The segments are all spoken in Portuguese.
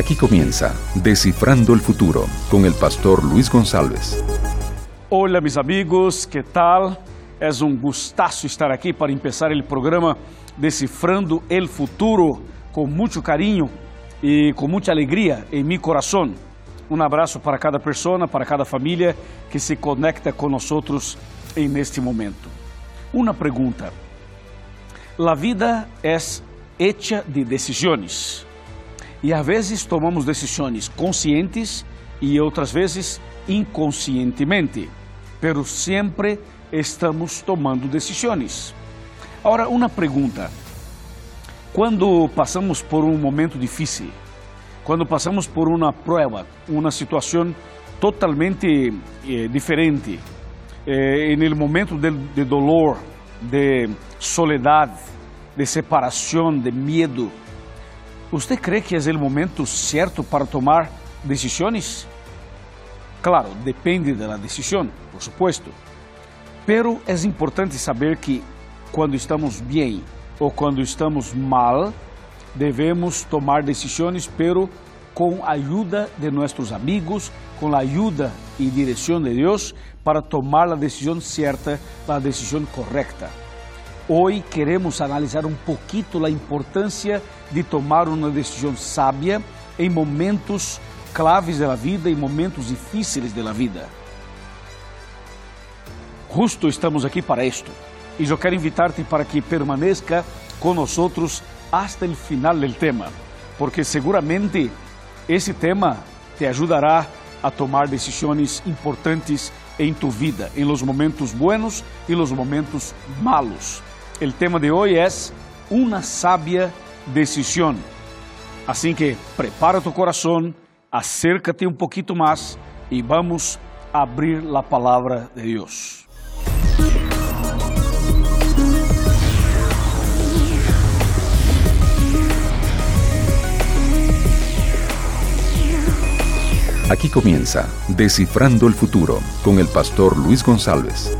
Aquí comienza Descifrando el Futuro con el pastor Luis González. Hola mis amigos, ¿qué tal? Es un gustazo estar aquí para empezar el programa Decifrando el Futuro con mucho cariño y con mucha alegría en mi corazón. Un abrazo para cada persona, para cada familia que se conecta con nosotros en este momento. Una pregunta. La vida es hecha de decisiones. E às vezes tomamos decisões conscientes e outras vezes inconscientemente, pero sempre estamos tomando decisões. Agora, uma pergunta: quando passamos por um momento difícil, quando passamos por uma prova, uma situação totalmente eh, diferente, eh, no momento de, de dolor, de soledade, de separação, de medo, ¿Usted cree que es el momento cierto para tomar decisiones? Claro, depende de la decisión, por supuesto. Pero es importante saber que cuando estamos bien o cuando estamos mal, debemos tomar decisiones, pero com a ajuda de nossos amigos, com a ajuda e direção de Deus, para tomar a decisão certa, a decisão correta. Hoy queremos analisar um pouquito a importância de tomar uma decisão sábia em momentos claves da vida, em momentos difíceis da vida. Justo estamos aqui para isto. E eu quero invitar-te para que permaneça conosco hasta o final do tema, porque seguramente esse tema te ajudará a tomar decisões importantes em tu vida, em los momentos buenos e los momentos malos. O tema de hoje é uma sábia decisión. Así que prepara tu corazón, acércate un poquito más y vamos a abrir la palabra de Dios. Aquí comienza Descifrando el Futuro con el pastor Luis González.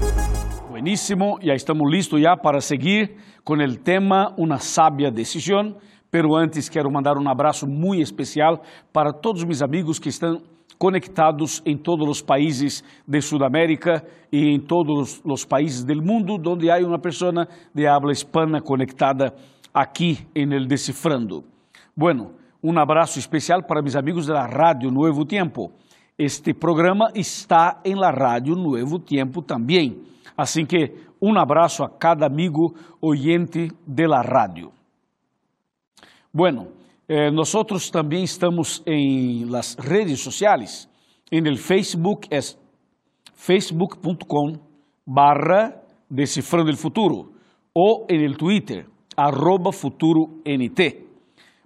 Buenísimo, ya estamos listos ya para seguir con el tema Una sabia decisión. Pero antes quero mandar um abraço muito especial para todos os meus amigos que estão conectados em todos os países de Sudamérica e em todos os países do mundo onde há uma pessoa de habla hispana conectada aqui em El Decifrando. Bueno, um abraço especial para meus amigos da Rádio Nuevo Tempo. Este programa está em la Rádio Nuevo Tempo também. Assim que um abraço a cada amigo oyente de la rádio. Bueno, eh, también estamos en las redes sociales. En el Facebook es facebook.com barra Descifrando el Futuro o en el Twitter arroba Futuro NT.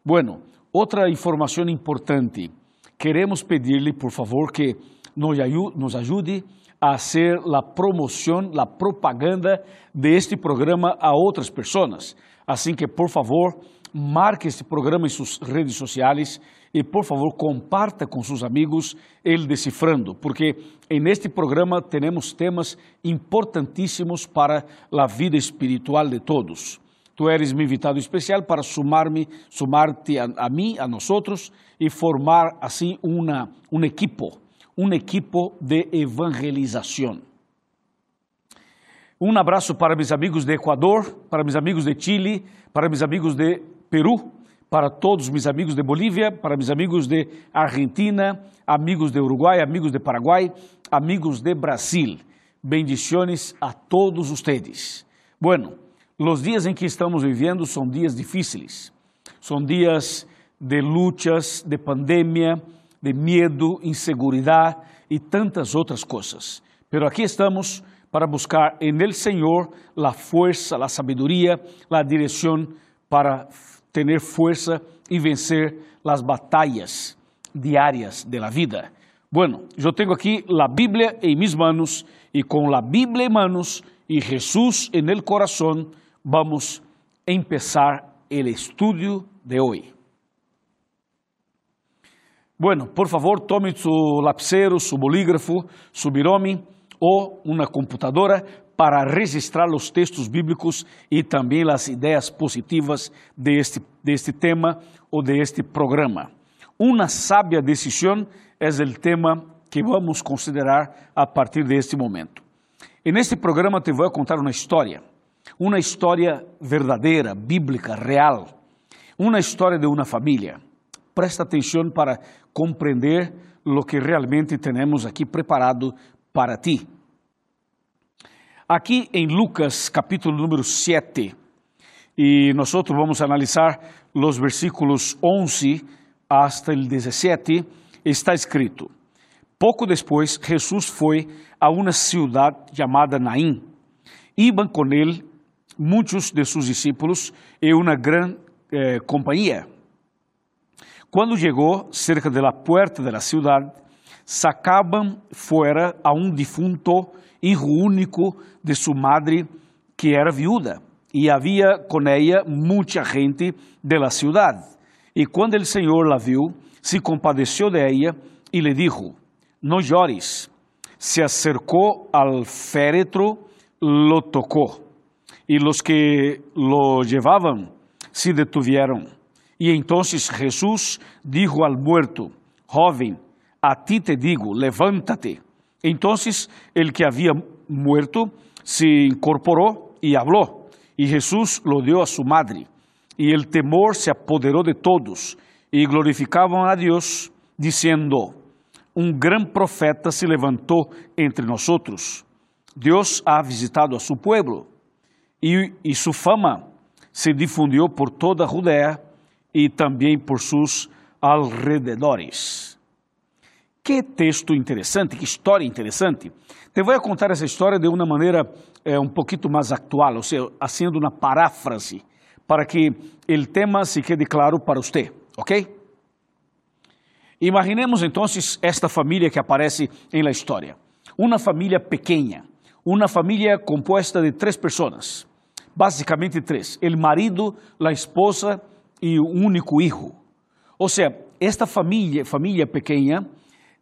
Bueno, outra informação importante. Queremos pedir-lhe, por favor, que nos ajude a hacer la promoção, la propaganda de este programa a outras pessoas. Assim que, por favor, marque este programa em suas redes sociais e, por favor, comparta com seus amigos El Decifrando, porque en este programa temos temas importantíssimos para a vida espiritual de todos. Tu eres meu invitado especial para sumar-me, sumar-te a, a mim, a nós e formar assim uma, um equipo, um equipo de evangelização. Um abraço para meus amigos de Equador, para meus amigos de Chile, para meus amigos de Peru, para todos meus amigos de Bolívia, para meus amigos de Argentina, amigos de Uruguai, amigos de Paraguai, amigos de Brasil. Bendiciones a todos ustedes. Bueno, los días en que estamos viviendo son días difíciles. Son días de luchas, de pandemia, de miedo, inseguridad y tantas otras cosas. Pero aquí estamos para buscar en el Señor la fuerza, la sabiduría, la dirección para tener fuerza y vencer las batallas diarias de la vida. Bueno, yo tengo aquí la Biblia en mis manos y con la Biblia en manos y Jesús en el corazón vamos a empezar el estudio de hoy. Bueno, por favor, tome su lapicero, su bolígrafo, su birome o una computadora para registrar os textos bíblicos e também as ideias positivas deste, deste tema ou deste programa. Una sabia decisión es el tema que vamos considerar a partir de este momento. En este programa te voy a contar una historia, una historia verdadera, bíblica, real, una historia de una familia. Presta atención para comprender lo que realmente tenemos aquí preparado para ti. Aqui em Lucas, capítulo número 7, e nós vamos analisar os versículos 11 hasta el 17, está escrito: Pouco depois, Jesus foi a uma cidade chamada Naim. Iban com ele muitos de seus discípulos e uma grande eh, companhia. Quando chegou cerca da porta da cidade, sacaban fora a um defunto hijo único de su madre que era viuda y había con ella mucha gente de la ciudad. Y cuando el Señor la vio, se compadeció de ella y le dijo, no llores. Se acercó al féretro, lo tocó y los que lo llevaban se detuvieron. Y entonces Jesús dijo al muerto, joven, a ti te digo, levántate. Entonces el que había muerto se incorporó y habló, y Jesús lo dio a su madre. Y el temor se apoderó de todos, y glorificaban a Dios, diciendo, un gran profeta se levantó entre nosotros. Dios ha visitado a su pueblo, y, y su fama se difundió por toda Judea y también por sus alrededores. Que texto interessante, que história interessante. Te vou contar essa história de uma maneira é, um pouquinho mais atual, ou seja, fazendo uma paráfrase, para que o tema se quede claro para você, ok? Imaginemos então esta família que aparece em la história. Uma família pequena, uma família composta de três pessoas, basicamente três: o marido, a esposa e um único filho. Ou seja, esta família, família pequena,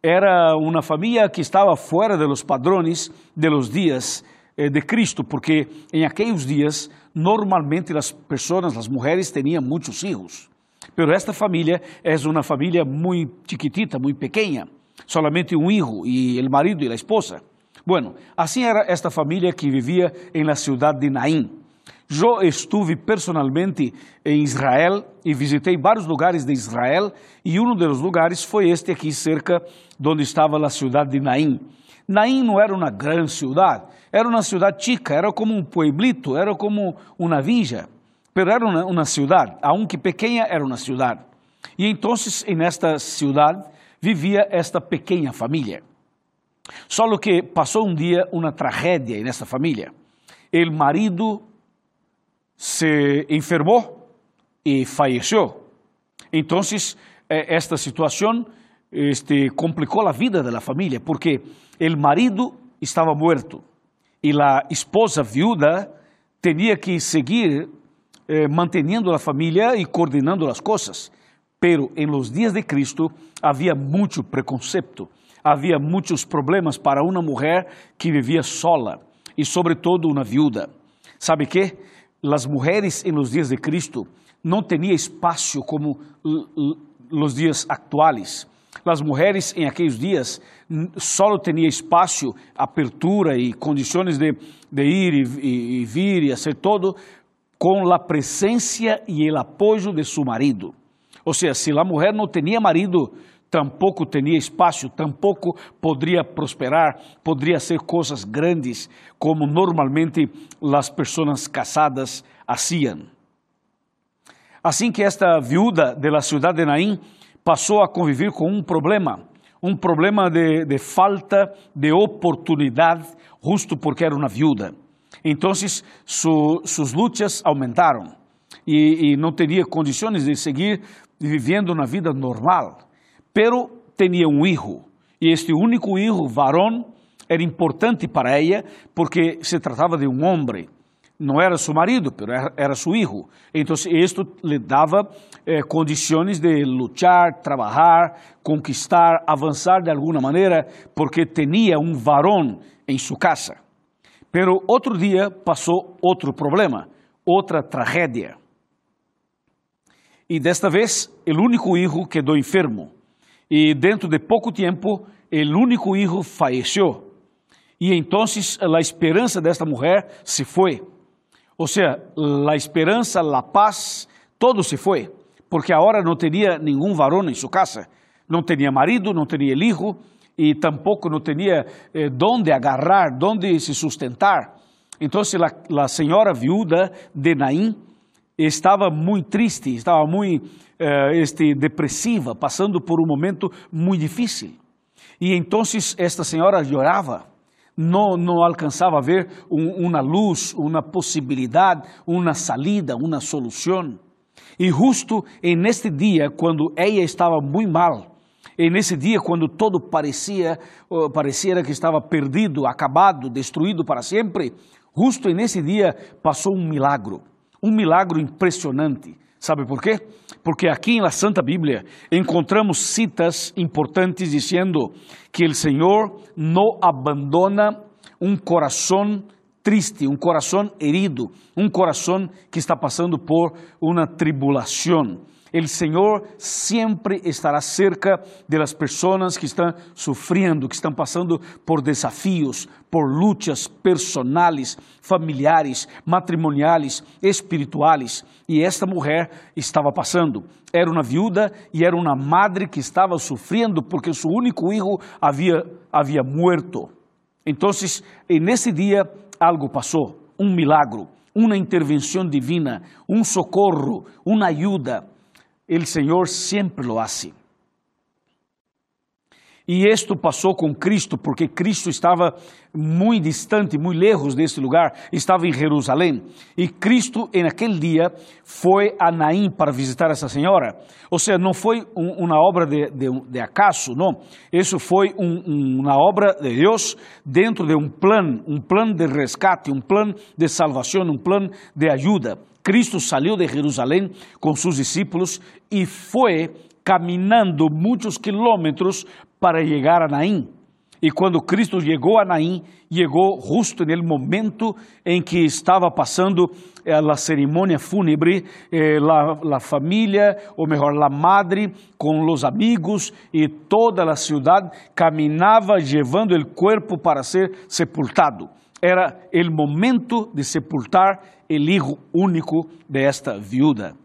era uma família que estava fora dos padrões de los dias eh, de Cristo, porque em aqueles dias normalmente as pessoas, as mulheres tinham muitos filhos. Pero esta família é uma família muito chiquitita, muito pequena, solamente um filho e o marido e a esposa. Bueno, assim era esta família que vivia em la cidade de Naim. Eu estive personalmente em Israel e visitei vários lugares de Israel e um dos lugares foi este aqui cerca de onde estava a cidade de Naim. Naim não era uma grande cidade, era uma cidade chica, era como um pueblito, era como uma villa, pero era uma, uma cidade, aunque pequena, era uma cidade. E então, nesta cidade, vivia esta pequena família. Só que passou um dia uma tragédia nessa família. O marido se enfermó y falleció. Entonces, eh, esta situación este, la vida de la porque el marido estaba muerto y la esposa viuda tenía que seguir eh, manteniendo la familia y coordinando las cosas. Pero en los días de Cristo había mucho preconcepto, había muchos problemas para una mujer que vivía sola y sobre todo una viuda. ¿Sabe qué? As mulheres em los dias de Cristo não tinham espaço como os dias atuais. As mulheres em aqueles dias só tinham espaço, apertura e condições de, de ir e, vir e fazer todo com a presença e o apoio de seu marido. Ou seja, se a mulher não tinha marido, tampouco tinha espaço, tampouco poderia prosperar, poderia ser coisas grandes como normalmente as pessoas casadas hacían. Assim que esta viúva da cidade de Naim passou a conviver com um problema, um problema de, de falta de oportunidade, justo porque era uma viúva. Então, su, suas lutas aumentaram e, e não teria condições de seguir vivendo uma vida normal pero tinha um hijo, e este único hijo, varón, era importante para ela porque se tratava de um homem. Não era seu marido, pero era, era seu hijo. Então, isto lhe dava eh, condições de lutar, trabalhar, conquistar, avançar de alguma maneira, porque tinha um varón em sua casa. Pero outro dia passou outro problema, outra tragédia. e desta vez o único hijo quedou enfermo. E dentro de pouco tempo, o único hijo falleció. E então a esperança desta mulher se foi. Ou seja, a esperança, a paz, todo se foi, porque agora não teria nenhum varão em sua casa, não tinha marido, não tinha hijo e tampouco não tinha eh, donde agarrar, donde se sustentar. Então a senhora viúva de Naim estava muito triste, estava muito eh, este, depressiva, passando por um momento muito difícil. E então esta senhora chorava, não, não alcançava a ver um, uma luz, uma possibilidade, uma salida, uma solução. E justo neste dia, quando ela estava muito mal, e nesse dia, quando todo parecia, parecia que estava perdido, acabado, destruído para sempre, justo nesse dia passou um milagro, um milagro impressionante. Sabe por quê? Porque aqui na Santa Bíblia encontramos citas importantes dizendo que o Senhor não abandona um coração triste, um coração herido, um coração que está passando por uma tribulação. O Senhor sempre estará cerca de las pessoas que estão sofrendo, que estão passando por desafios, por lutas personales, familiares, matrimoniales, espirituales. E esta mulher estava passando. Era uma viúva e era uma madre que estava sofrendo porque seu único filho havia, havia muerto. Então, nesse dia, algo passou, um milagro, uma intervenção divina, um socorro, uma ajuda el Señor siempre lo hace. E isto passou com Cristo, porque Cristo estava muito distante, muito lejos deste lugar, estava em Jerusalém. E Cristo, em aquele dia, foi a Naim para visitar essa senhora. Ou seja, não foi um, uma obra de, de, de, acaso, não. Isso foi um, uma obra de Deus dentro de um plano, um plano de resgate, um plano de salvação, um plano de ajuda. Cristo saiu de Jerusalém com seus discípulos e foi caminhando muitos quilômetros para chegar a Naim. E quando Cristo chegou a Naim, chegou justo no momento em que estava passando eh, a cerimônia fúnebre, eh, a família, ou melhor, a madre, com os amigos e toda a cidade caminhava levando o corpo para ser sepultado. Era o momento de sepultar o hijo único de esta viuda.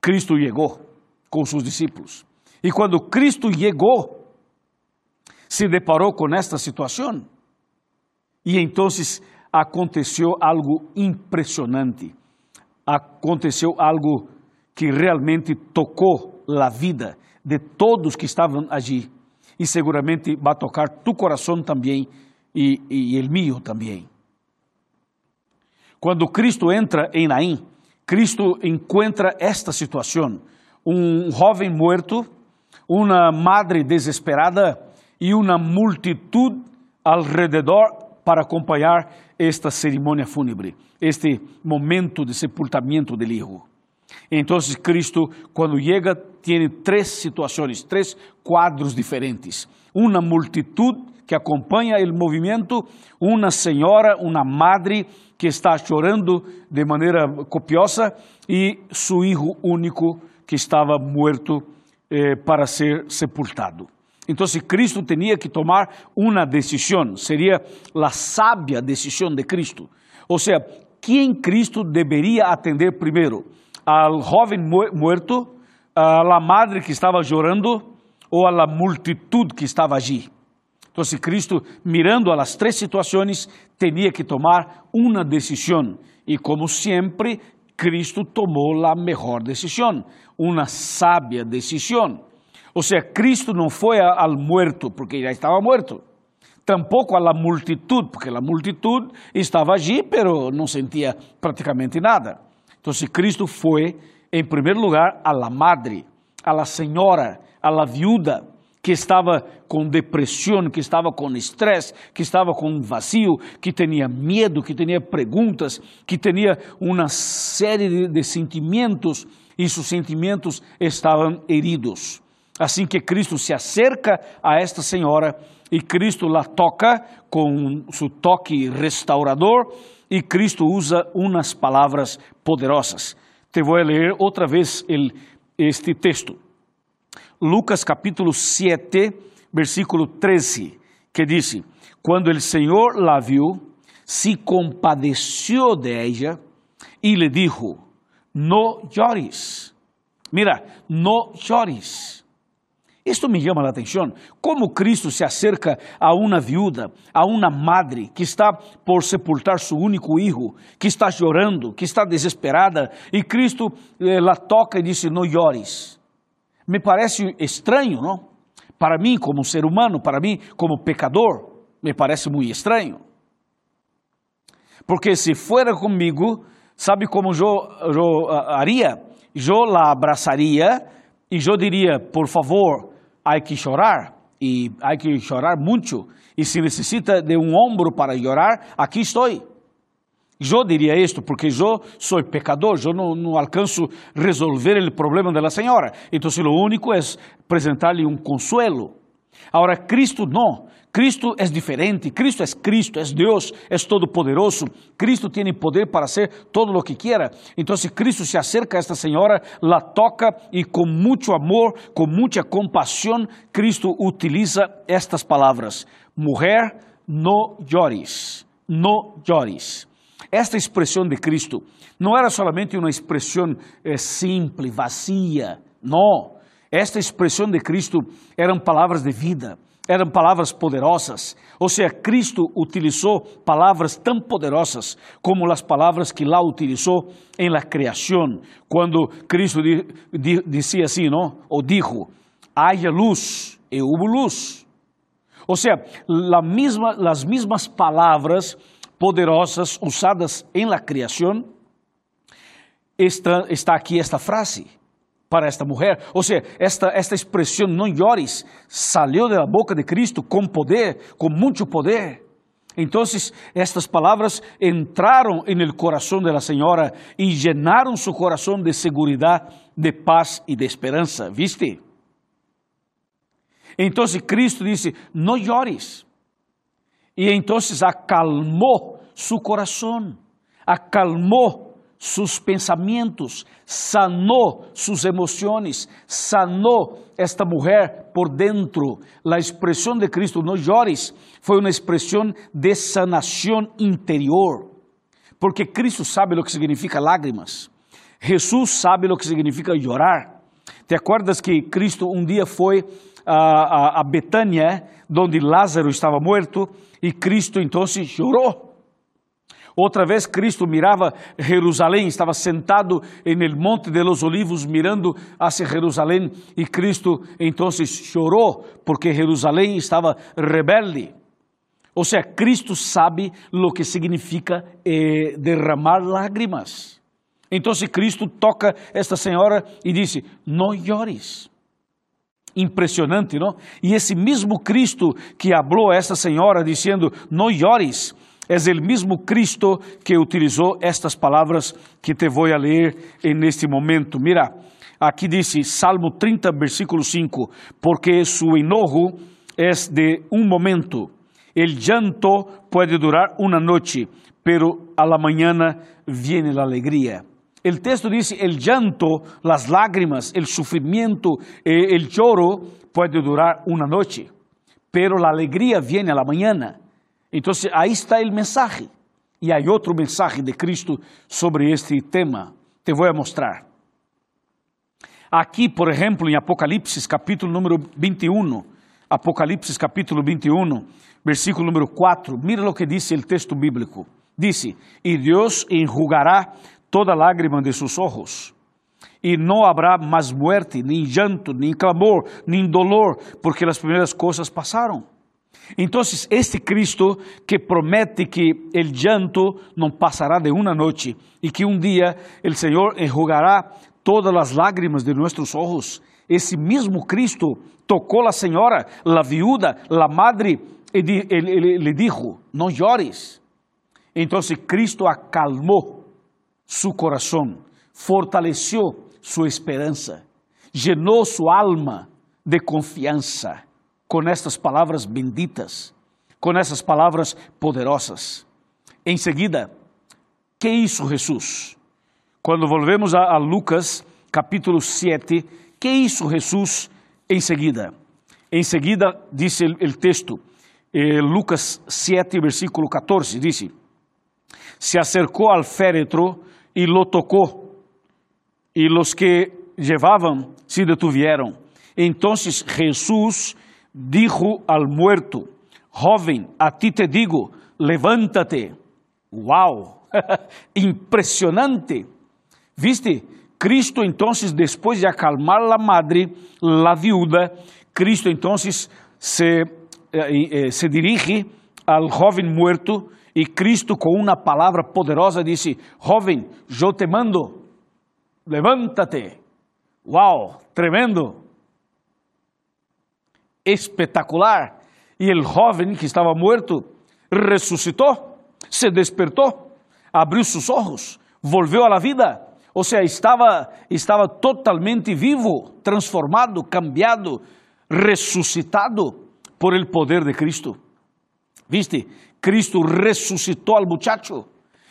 Cristo chegou com seus discípulos. E quando Cristo chegou, se deparou com esta situação. E então aconteceu algo impressionante. Aconteceu algo que realmente tocou a vida de todos que estavam ali. E seguramente vai tocar tu coração também e, e el mío também. Quando Cristo entra em Naim, Cristo encontra esta situação: um jovem morto, uma madre desesperada e uma multitud alrededor para acompanhar esta cerimônia fúnebre, este momento de sepultamento do hijo. Então, Cristo, quando chega, tem três situações, três quadros diferentes. Uma multitud que acompanha o movimento, uma senhora, uma madre que está chorando de maneira copiosa e seu filho único que estava morto eh, para ser sepultado. Então, Cristo tinha que tomar uma decisão, seria a sábia decisão de Cristo. Ou seja, quem Cristo deveria atender primeiro? Al jovem muerto, a la madre que estava chorando ou la multitud que estava allí? Então, Cristo, mirando a las três situações, tinha que tomar uma decisão. E, como sempre, Cristo tomou a melhor decisão, uma sábia decisão. Ou seja, Cristo não foi ao muerto porque já estava morto. Tampouco la multitud, porque a multitud estava allí, pero não sentia praticamente nada. Então, Cristo foi, em primeiro lugar, la madre, la senhora, a la viuda, que estava com depressão, que estava com estresse, que estava com vazio, que tinha medo, que tinha perguntas, que tinha uma série de, de sentimentos e seus sentimentos estavam heridos. Assim que Cristo se acerca a esta senhora e Cristo la toca com seu toque restaurador e Cristo usa umas palavras poderosas. Te vou ler outra vez o este texto. Lucas capítulo 7, versículo 13, que diz: Quando o Senhor la viu, se compadeció de ella e lhe dijo: No llores. Mira, no llores. Isto me chama a atenção. Como Cristo se acerca a uma viúva, a uma madre que está por sepultar seu único filho, que está chorando, que está desesperada, e Cristo eh, la toca e diz: Não llores. Me parece estranho, não? Para mim, como ser humano, para mim, como pecador, me parece muito estranho. Porque se fuera comigo, sabe como eu, eu haria? Eu la abraçaria e eu diria: Por favor, há que chorar e há que chorar muito. E se necessita de um ombro para chorar, aqui estou. Eu diria isto porque eu sou pecador, eu não, alcanço resolver o problema da senhora. Então, o único é apresentar-lhe um consuelo. Agora, Cristo não. Cristo é diferente, Cristo é Cristo, é Deus, é todo-poderoso, Cristo tem poder para ser todo o que quiera. Então, se Cristo se acerca a esta senhora, la toca e com muito amor, com muita compaixão, Cristo utiliza estas palavras: Mulher, no llores, no llores. Esta expressão de Cristo não era solamente uma expressão eh, simples, vazia, não. Esta expressão de Cristo eram palavras de vida eram palavras poderosas. Ou seja, Cristo utilizou palavras tão poderosas como as palavras que lá utilizou em la criação, quando Cristo di, di, dizia assim, não? Ou dijo, haja luz, e hubo luz. Ou seja, la misma, as mesmas palavras poderosas usadas em la criação, está, está aqui esta frase para esta mulher. Ou seja, esta, esta expressão não llores saiu da boca de Cristo com poder, com muito poder. Então, estas palavras entraram no coração da senhora e llenaram seu coração de segurança, de paz e de esperança. ¿Viste? Então, Cristo disse: Não llores. E então acalmou seu coração, acalmou sus pensamentos, sanou sus emoções, sanou esta mulher por dentro. A expressão de Cristo, não llores, foi uma expressão de sanação interior, porque Cristo sabe o que significa lágrimas. Jesus sabe o que significa chorar. Te acordas que Cristo um dia foi a, a, a Betânia, onde Lázaro estava morto, e Cristo então chorou Outra vez Cristo mirava Jerusalém, estava sentado en el monte de los olivos mirando hacia Jerusalém e Cristo então chorou porque Jerusalém estava rebelde. Ou seja, Cristo sabe o que significa eh, derramar lágrimas. Então Cristo toca esta senhora e disse: Não llores. Impressionante, não? E esse mesmo Cristo que falou a esta senhora dizendo: Não llores es el mismo Cristo que utilizó estas palabras que te voy a leer en este momento. Mira, aquí dice Salmo 30, versículo 5, porque su enojo es de un momento, el llanto puede durar una noche, pero a la mañana viene la alegría. El texto dice, el llanto, las lágrimas, el sufrimiento, eh, el lloro puede durar una noche, pero la alegría viene a la mañana. Então, aí está o mensagem. E há outro mensagem de Cristo sobre este tema. Te vou mostrar. Aqui, por exemplo, em Apocalipse, capítulo número 21, Apocalipse, capítulo 21, versículo número 4, mira o que diz o texto bíblico. Dice, e Deus enjugará toda lágrima de seus ojos, e não haverá mais muerte, nem llanto, nem clamor, nem dolor, porque as primeiras coisas passaram. Então, este Cristo que promete que o llanto não passará de uma noite e que um dia o Senhor enjugará todas as lágrimas de nossos olhos, esse mesmo Cristo tocou a senhora, a viúva, a madre, e lhe disse: Não chores. Então, Cristo acalmou seu coração, fortaleceu sua esperança, llenou sua alma de confiança com estas palavras benditas, com essas palavras poderosas. Em seguida, que hizo Jesus? Quando volvemos a, a Lucas, capítulo 7, que hizo Jesús enseguida? Enseguida dice el, el texto, eh, Lucas 7, versículo 14, dice, se acercó al féretro y lo tocó, y los que llevaban se detuvieron. Entonces Jesús dijo al muerto, joven, a ti te digo, levántate. ¡Wow! Impresionante. ¿Viste? Cristo entonces, después de acalmar la madre, la viuda, Cristo entonces se, eh, eh, se dirige al joven muerto y Cristo con una palabra poderosa dice, joven, yo te mando, levántate. ¡Wow! Tremendo. Espectacular. Y el joven que estaba muerto resucitó, se despertó, abriu sus ojos, volvió a la vida. Ou seja, estava, estava totalmente vivo, transformado, cambiado, ressuscitado por el poder de Cristo. ¿Viste? Cristo resucitou al muchacho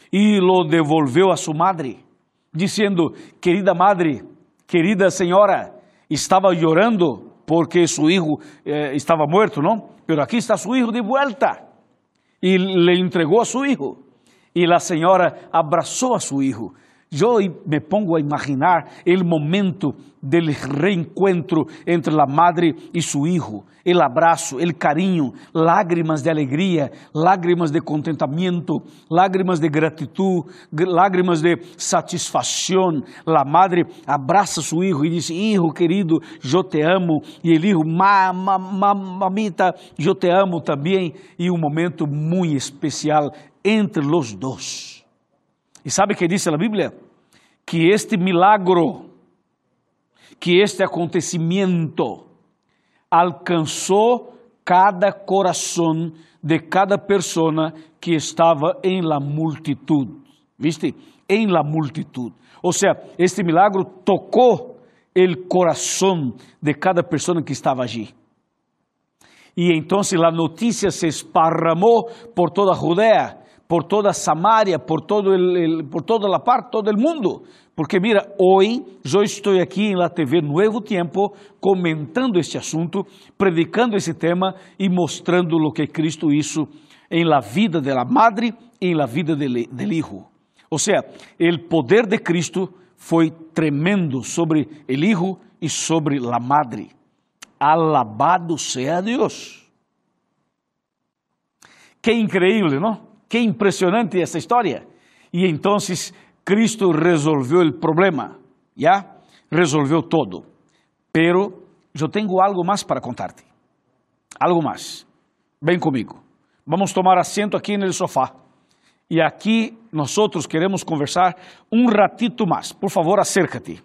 e lo devolveu a su madre, dizendo: Querida madre, querida senhora, estava llorando porque su hijo eh, estava muerto, não? Pero aqui está su hijo de vuelta. E le entregou a su hijo. E a senhora abraçou a su hijo Yo me pongo a imaginar el momento del reencuentro entre la madre y su hijo, el abrazo, el cariño, lágrimas de alegría, lágrimas de contentamiento, lágrimas de gratitud, lágrimas de satisfacción. La madre abraza a su hijo y dice, hijo querido, yo te amo. Y el hijo, mamá, mamita, yo te amo también. Y un momento muy especial entre los dos. E sabe o que diz a Bíblia? Que este milagro, que este acontecimento alcançou cada coração de cada pessoa que estava em la multitud. ¿Viste? Em la multitud. Ou seja, este milagro tocou o coração de cada pessoa que estava allí. E então a notícia se esparramou por toda a Judea por toda Samaria, por, todo el, por toda la parte, todo el mundo. Porque mira, hoy yo estoy aquí en la TV Nuevo Tiempo comentando este asunto, predicando esse tema e mostrando lo que Cristo hizo en la vida de la madre e en la vida del, del hijo. O sea, el poder de Cristo foi tremendo sobre el hijo e sobre la madre. Alabado sea Deus. Que increíble, ¿no? Que impressionante essa história! E então Cristo resolveu o problema, já resolveu todo. Pero eu tenho algo mais para contar-te. Algo mais. Vem comigo. Vamos tomar assento aqui no sofá. E aqui nós queremos conversar um ratito mais. Por favor, acércate.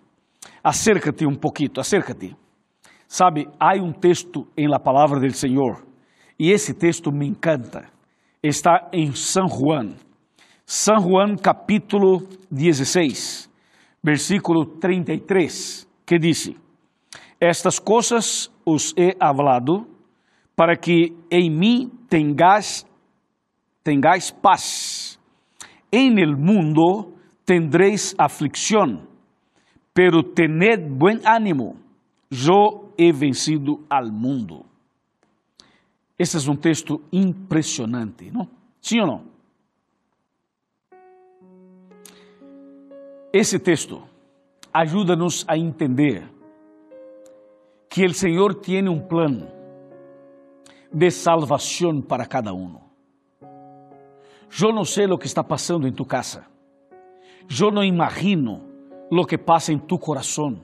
Acércate um pouquito, acércate. Sabe, há um texto em la palavra del Senhor e esse texto me encanta está em San Juan. San Juan capítulo 16, versículo 33, que diz: Estas coisas os he hablado para que em mim tengáis, tengáis paz. En el mundo tendréis aflicción, pero tened buen ánimo, yo he vencido al mundo. Esse é um texto impressionante, não? Sim ou não? Esse texto ajuda-nos a entender que o Senhor tem um plano de salvação para cada um. Eu não sei o que está passando em tu casa. Eu não imagino o que passa em tu coração.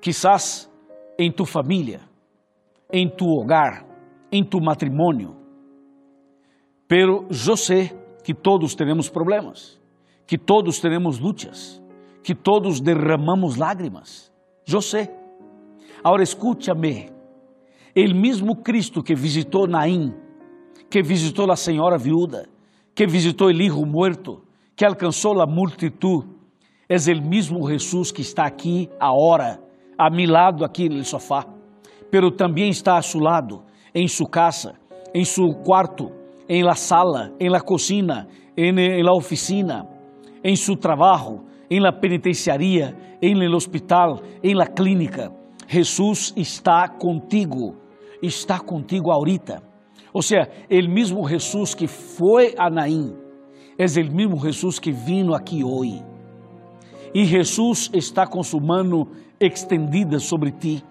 Quizás em tu família, em tu hogar, em tu matrimônio. Pero eu sei que todos temos problemas, que todos temos lutas, que todos derramamos lágrimas. Eu sei. Agora escúchame. El mesmo Cristo que visitou Naim, que visitou a senhora viúda, que visitou o hijo muerto, que alcançou a multitud, é o mesmo Jesus que está aqui agora, a mi lado aqui no sofá, pero também está a seu lado em sua casa, em seu quarto, em la sala, em la cocina, em la oficina, em seu trabalho, em la penitenciaria, em el hospital, em la clínica. Jesus está contigo, está contigo ahorita. Ou seja, o mesmo Jesus que foi a Naim, é o mesmo Jesus que vino aqui hoje. E Jesus está com sua mão extendida sobre ti,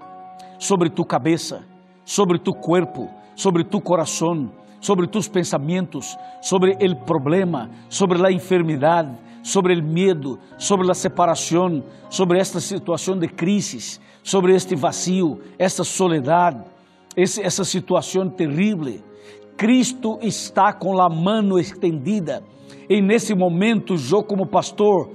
sobre tu cabeça, sobre tu corpo, sobre tu coração, sobre tus pensamentos, sobre o problema, sobre a enfermidade, sobre o medo, sobre a separação, sobre esta situação de crise, sobre este vazio, esta soledade, essa situação terrível. Cristo está com a mão estendida e nesse momento eu como pastor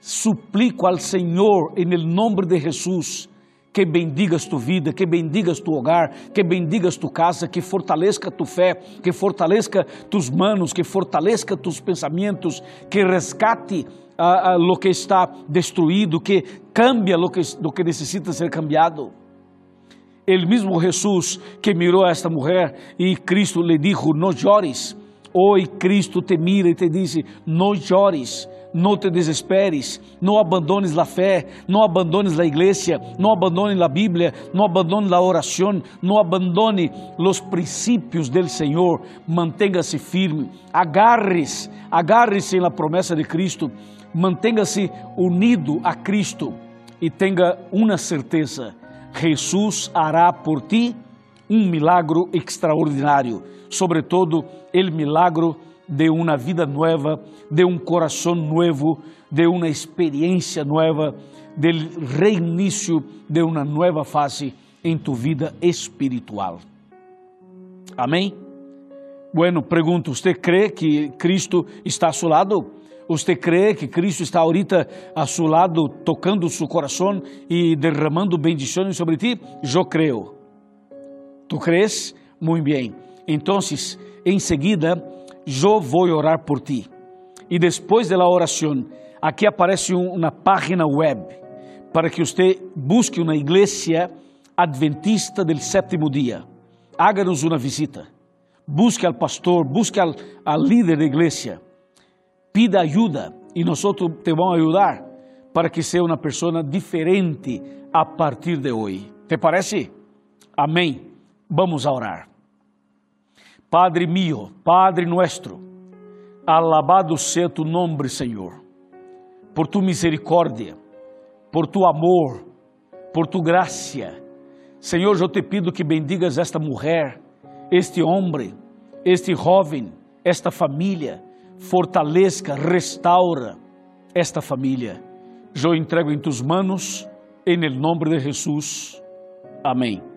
suplico ao Senhor em nome de Jesus que bendigas tu vida, que bendigas tu hogar, que bendigas tu casa, que fortaleça tu fé, que fortaleça tus manos, que fortaleça tus pensamentos, que rescate uh, uh, lo que está destruído, que cambia lo que, lo que necessita ser cambiado. El mesmo Jesus que mirou a esta mulher e Cristo lhe dijo, não chores. Hoje Cristo te mira e te diz, não chores não te desesperes, não abandones a fé, não abandones a igreja, não abandones a Bíblia, não abandones a oração, não abandone os princípios del Senhor, mantenha-se firme, agarre-se, agarre-se na promessa de Cristo, mantenha-se unido a Cristo e tenha uma certeza, Jesus hará por ti um milagro extraordinário, sobretudo o milagro de uma vida nova, de um coração novo, de uma experiência nova, del reinicio de uma nova fase em tu vida espiritual. Amém? Bueno, pergunto, ¿usted cree que Cristo está a su lado? ¿Usted cree que Cristo está ahorita a su lado, tocando su corazón y derramando bendiciones sobre ti? Yo creo. ¿Tú crees? Muy bien. Entonces, enseguida, eu vou orar por ti. E depois da oração, aqui aparece uma página web para que você busque uma igreja adventista del sétimo dia. Háganos uma visita. Busque al pastor, busque al, al líder da igreja. Pida ajuda e nós te vamos ajudar para que seja uma pessoa diferente a partir de hoje. ¿Te parece? Amém. Vamos a orar. Padre mío, Padre nuestro, alabado sea tu nombre, Senhor, por tu misericórdia, por tu amor, por tu graça. Senhor, eu te pido que bendigas esta mulher, este homem, este jovem, esta família, fortaleça, restaura esta família. Eu entrego em tus manos, em nome de Jesus. Amém.